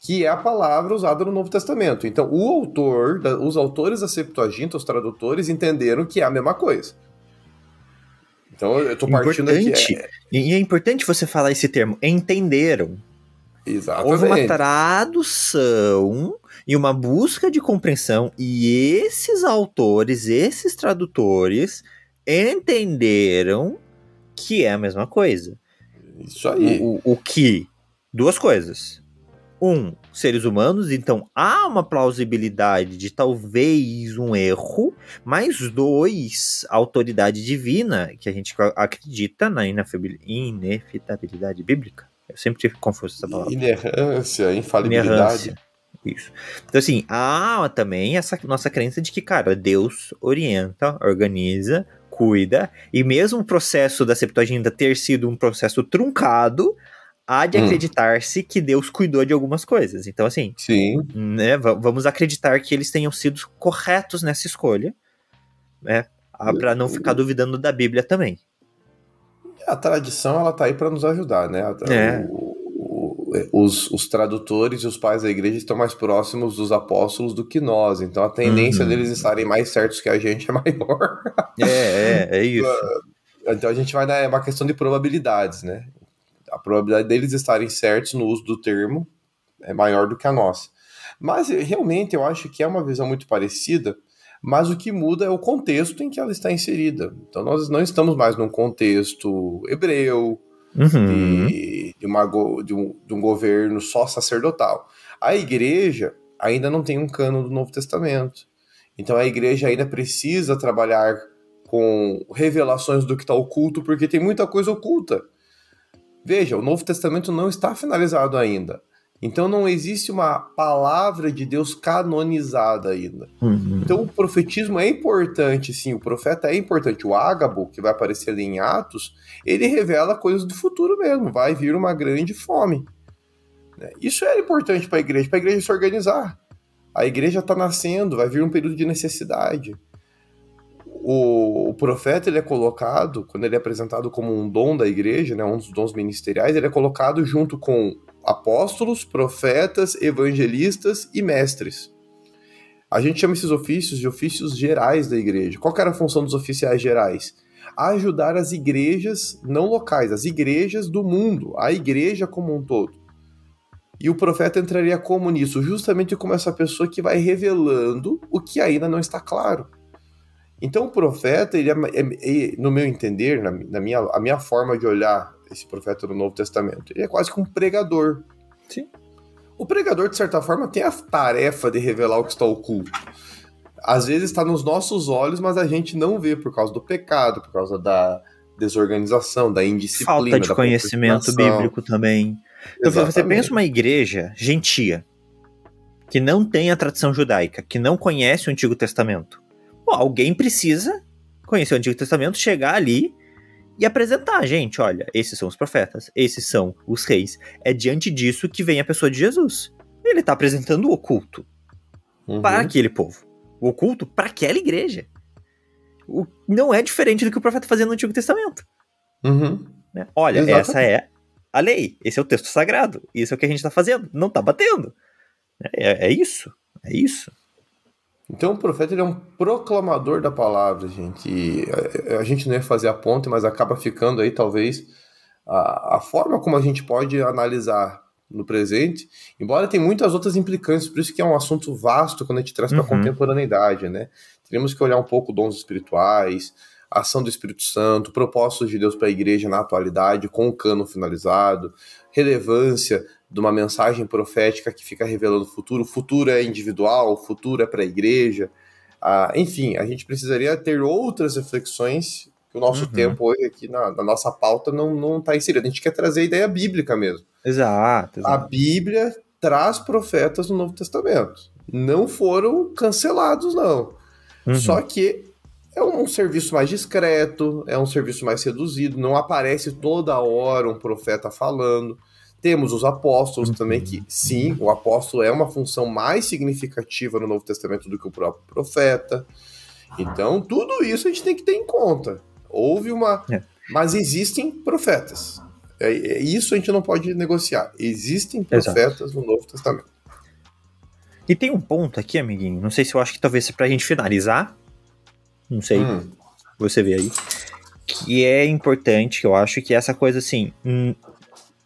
que é a palavra usada no Novo Testamento. Então, o autor, os autores da Septuaginta, os tradutores, entenderam que é a mesma coisa. Então eu tô partindo importante, aqui. É... E é importante você falar esse termo, entenderam. Exatamente. Houve uma tradução e uma busca de compreensão, e esses autores, esses tradutores, entenderam que é a mesma coisa. Isso aí. O, o, o que? Duas coisas. Um, seres humanos, então há uma plausibilidade de talvez um erro, mas dois, autoridade divina, que a gente acredita na inefitabilidade bíblica. Eu sempre tive confuso essa palavra. Inerrância, infalibilidade. Inerrância. Isso. Então, assim, há também essa nossa crença de que, cara, Deus orienta, organiza, cuida, e mesmo o processo da Septuaginta ter sido um processo truncado, há de hum. acreditar-se que Deus cuidou de algumas coisas. Então, assim, Sim. Né, vamos acreditar que eles tenham sido corretos nessa escolha, né? Para não ficar duvidando da Bíblia também. A tradição, ela tá aí para nos ajudar, né? É. O, o, os, os, tradutores e os pais da igreja estão mais próximos dos apóstolos do que nós, então a tendência uhum. deles estarem mais certos que a gente é maior. É, é, é isso. Então a gente vai na é uma questão de probabilidades, né? A probabilidade deles estarem certos no uso do termo é maior do que a nossa. Mas realmente eu acho que é uma visão muito parecida, mas o que muda é o contexto em que ela está inserida. Então nós não estamos mais num contexto hebreu, uhum. de, de, uma, de, um, de um governo só sacerdotal. A igreja ainda não tem um cano do Novo Testamento. Então a igreja ainda precisa trabalhar com revelações do que está oculto, porque tem muita coisa oculta. Veja, o Novo Testamento não está finalizado ainda. Então não existe uma palavra de Deus canonizada ainda. Uhum. Então o profetismo é importante, sim, o profeta é importante. O Ágabo, que vai aparecer ali em Atos, ele revela coisas do futuro mesmo. Vai vir uma grande fome. Né? Isso era importante para a igreja, para a igreja se organizar. A igreja está nascendo, vai vir um período de necessidade. O, o, profeta ele é colocado, quando ele é apresentado como um dom da igreja, né, um dos dons ministeriais, ele é colocado junto com apóstolos, profetas, evangelistas e mestres. A gente chama esses ofícios de ofícios gerais da igreja. Qual era a função dos oficiais gerais? Ajudar as igrejas não locais, as igrejas do mundo, a igreja como um todo. E o profeta entraria como nisso? Justamente como essa pessoa que vai revelando o que ainda não está claro. Então o profeta, ele é, é, é no meu entender, na, na, minha, a minha forma de olhar esse profeta do Novo Testamento. Ele é quase que um pregador. Sim. O pregador, de certa forma, tem a tarefa de revelar o que está oculto. Às vezes está nos nossos olhos, mas a gente não vê por causa do pecado, por causa da desorganização, da indisciplina. Falta de conhecimento bíblico também. Então, você pensa uma igreja gentia, que não tem a tradição judaica, que não conhece o Antigo Testamento. Pô, alguém precisa conhecer o Antigo Testamento, chegar ali e apresentar, gente, olha, esses são os profetas, esses são os reis. É diante disso que vem a pessoa de Jesus. Ele está apresentando o oculto uhum. para aquele povo. O oculto para aquela igreja. O, não é diferente do que o profeta fazia no Antigo Testamento. Uhum. Né? Olha, essa é a lei, esse é o texto sagrado, isso é o que a gente está fazendo, não está batendo. É, é isso, é isso. Então o profeta ele é um proclamador da palavra, gente. E a, a, gente não ia fazer a ponte, mas acaba ficando aí talvez a, a forma como a gente pode analisar no presente, embora tem muitas outras implicações, por isso que é um assunto vasto quando a gente traz para a uhum. contemporaneidade, né? Teremos que olhar um pouco dons espirituais, a ação do Espírito Santo, propósitos de Deus para a igreja na atualidade, com o cano finalizado, relevância de uma mensagem profética que fica revelando o futuro. O futuro é individual, o futuro é para a igreja. Ah, enfim, a gente precisaria ter outras reflexões que o nosso uhum. tempo hoje aqui na, na, nossa pauta não está inserido. A gente quer trazer a ideia bíblica mesmo. Exato, exato. A Bíblia traz profetas no Novo Testamento. Não foram cancelados, não. Uhum. Só que é um serviço mais discreto, é um serviço mais reduzido, não aparece toda hora um profeta falando. Temos os apóstolos uhum. também, que sim, o apóstolo é uma função mais significativa no Novo Testamento do que o próprio profeta. Então, tudo isso a gente tem que ter em conta. Houve uma. É. Mas existem profetas. É, é, isso a gente não pode negociar. Existem profetas Exato. no Novo Testamento. E tem um ponto aqui, amiguinho. Não sei se eu acho que talvez para a gente finalizar. Não sei. Hum. Você vê aí que é importante, eu acho que essa coisa assim, hum,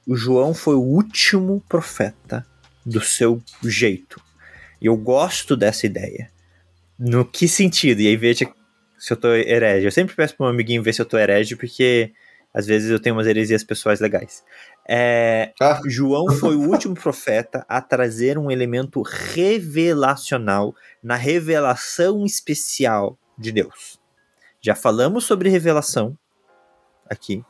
o João foi o último profeta do seu jeito. E eu gosto dessa ideia. No que sentido? E aí veja se eu tô herege. Eu sempre peço pro meu amiguinho ver se eu tô herege, porque às vezes eu tenho umas heresias pessoais legais. É, ah. João foi o último profeta a trazer um elemento revelacional na revelação especial de Deus. Já falamos sobre revelação aqui.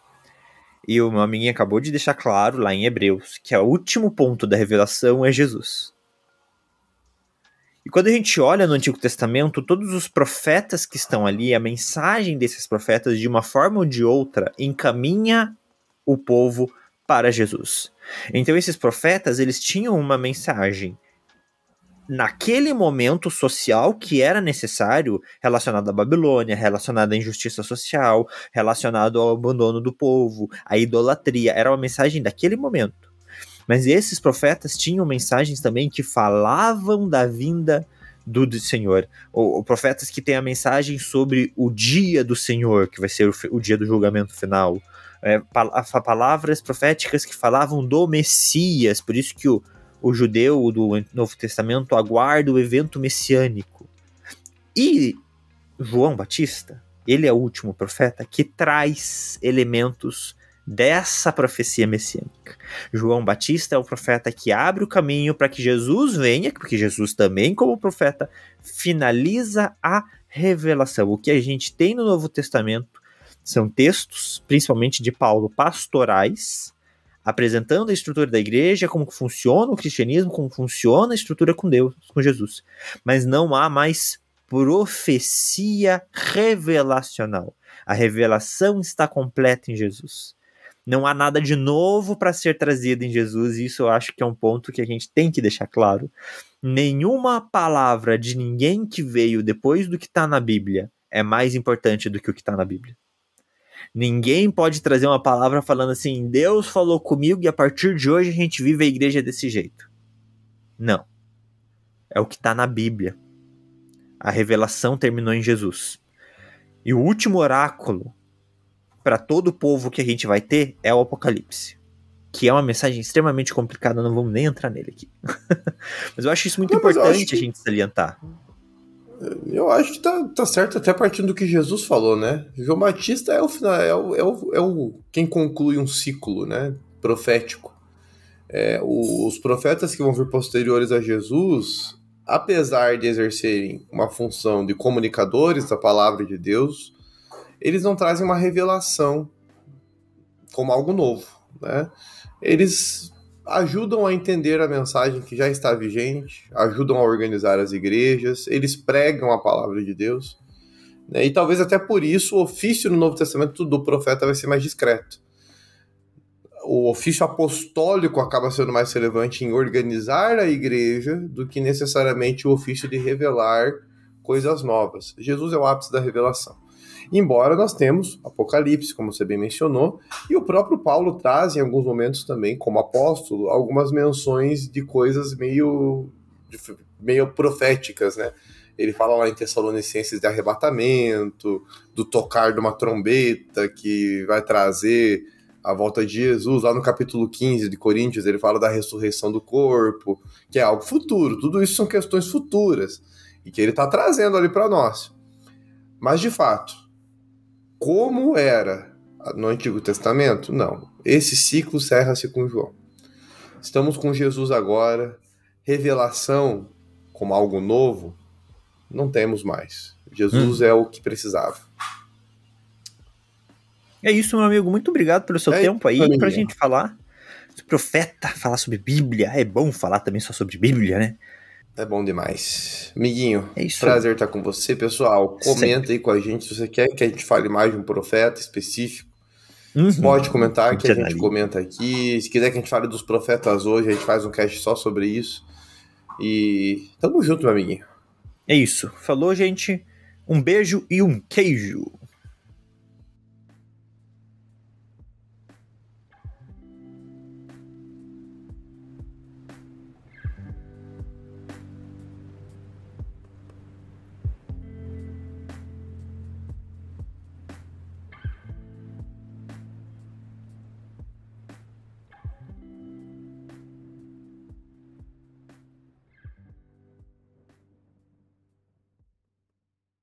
E o meu amiguinho acabou de deixar claro lá em Hebreus que o último ponto da revelação é Jesus. E quando a gente olha no Antigo Testamento, todos os profetas que estão ali, a mensagem desses profetas, de uma forma ou de outra, encaminha o povo para Jesus. Então esses profetas, eles tinham uma mensagem naquele momento social que era necessário, relacionado à Babilônia, relacionado à injustiça social, relacionado ao abandono do povo, à idolatria, era uma mensagem daquele momento. Mas esses profetas tinham mensagens também que falavam da vinda do, Senhor. Ou, ou, profetas que têm a mensagem sobre o dia do Senhor, que vai ser o, o dia do julgamento final. É, palavras proféticas que falavam do Messias, por isso que o, o judeu do Novo Testamento aguarda o evento messiânico. E João Batista, ele é o último profeta que traz elementos dessa profecia messiânica. João Batista é o profeta que abre o caminho para que Jesus venha, porque Jesus também, como profeta, finaliza a revelação. O que a gente tem no Novo Testamento são textos, principalmente de Paulo, pastorais, apresentando a estrutura da igreja, como funciona o cristianismo, como funciona a estrutura com Deus, com Jesus. Mas não há mais profecia revelacional. A revelação está completa em Jesus. Não há nada de novo para ser trazido em Jesus, e isso eu acho que é um ponto que a gente tem que deixar claro. Nenhuma palavra de ninguém que veio depois do que está na Bíblia é mais importante do que o que está na Bíblia. Ninguém pode trazer uma palavra falando assim: Deus falou comigo e a partir de hoje a gente vive a igreja desse jeito. Não. É o que está na Bíblia. A revelação terminou em Jesus. E o último oráculo para todo o povo que a gente vai ter é o Apocalipse. Que é uma mensagem extremamente complicada, não vamos nem entrar nele aqui. mas eu acho isso muito não, importante que... a gente salientar. Eu acho que tá, tá certo até partindo do que Jesus falou, né? João Batista é o final, é o, é o, é o quem conclui um ciclo, né? Profético. É, o, os profetas que vão vir posteriores a Jesus, apesar de exercerem uma função de comunicadores da palavra de Deus, eles não trazem uma revelação como algo novo, né? Eles ajudam a entender a mensagem que já está vigente, ajudam a organizar as igrejas, eles pregam a palavra de Deus, né? e talvez até por isso o ofício no Novo Testamento do profeta vai ser mais discreto. O ofício apostólico acaba sendo mais relevante em organizar a igreja do que necessariamente o ofício de revelar coisas novas. Jesus é o ápice da revelação. Embora nós temos Apocalipse, como você bem mencionou, e o próprio Paulo traz em alguns momentos também, como apóstolo, algumas menções de coisas meio, meio proféticas, né? Ele fala lá em Tessalonicenses de arrebatamento, do tocar de uma trombeta que vai trazer a volta de Jesus. Lá no capítulo 15 de Coríntios, ele fala da ressurreição do corpo, que é algo futuro. Tudo isso são questões futuras e que ele está trazendo ali para nós. Mas, de fato, como era no Antigo Testamento? Não. Esse ciclo cerra-se com João. Estamos com Jesus agora. Revelação como algo novo, não temos mais. Jesus hum. é o que precisava. É isso, meu amigo. Muito obrigado pelo seu é tempo aí para a gente falar. Profeta, falar sobre Bíblia. É bom falar também só sobre Bíblia, né? É bom demais. Amiguinho, é isso. prazer estar com você. Pessoal, comenta Sempre. aí com a gente se você quer que a gente fale mais de um profeta específico. Uhum. Pode comentar que a gente comenta aqui. Se quiser que a gente fale dos profetas hoje, a gente faz um cast só sobre isso. E tamo junto, meu amiguinho. É isso. Falou, gente. Um beijo e um queijo.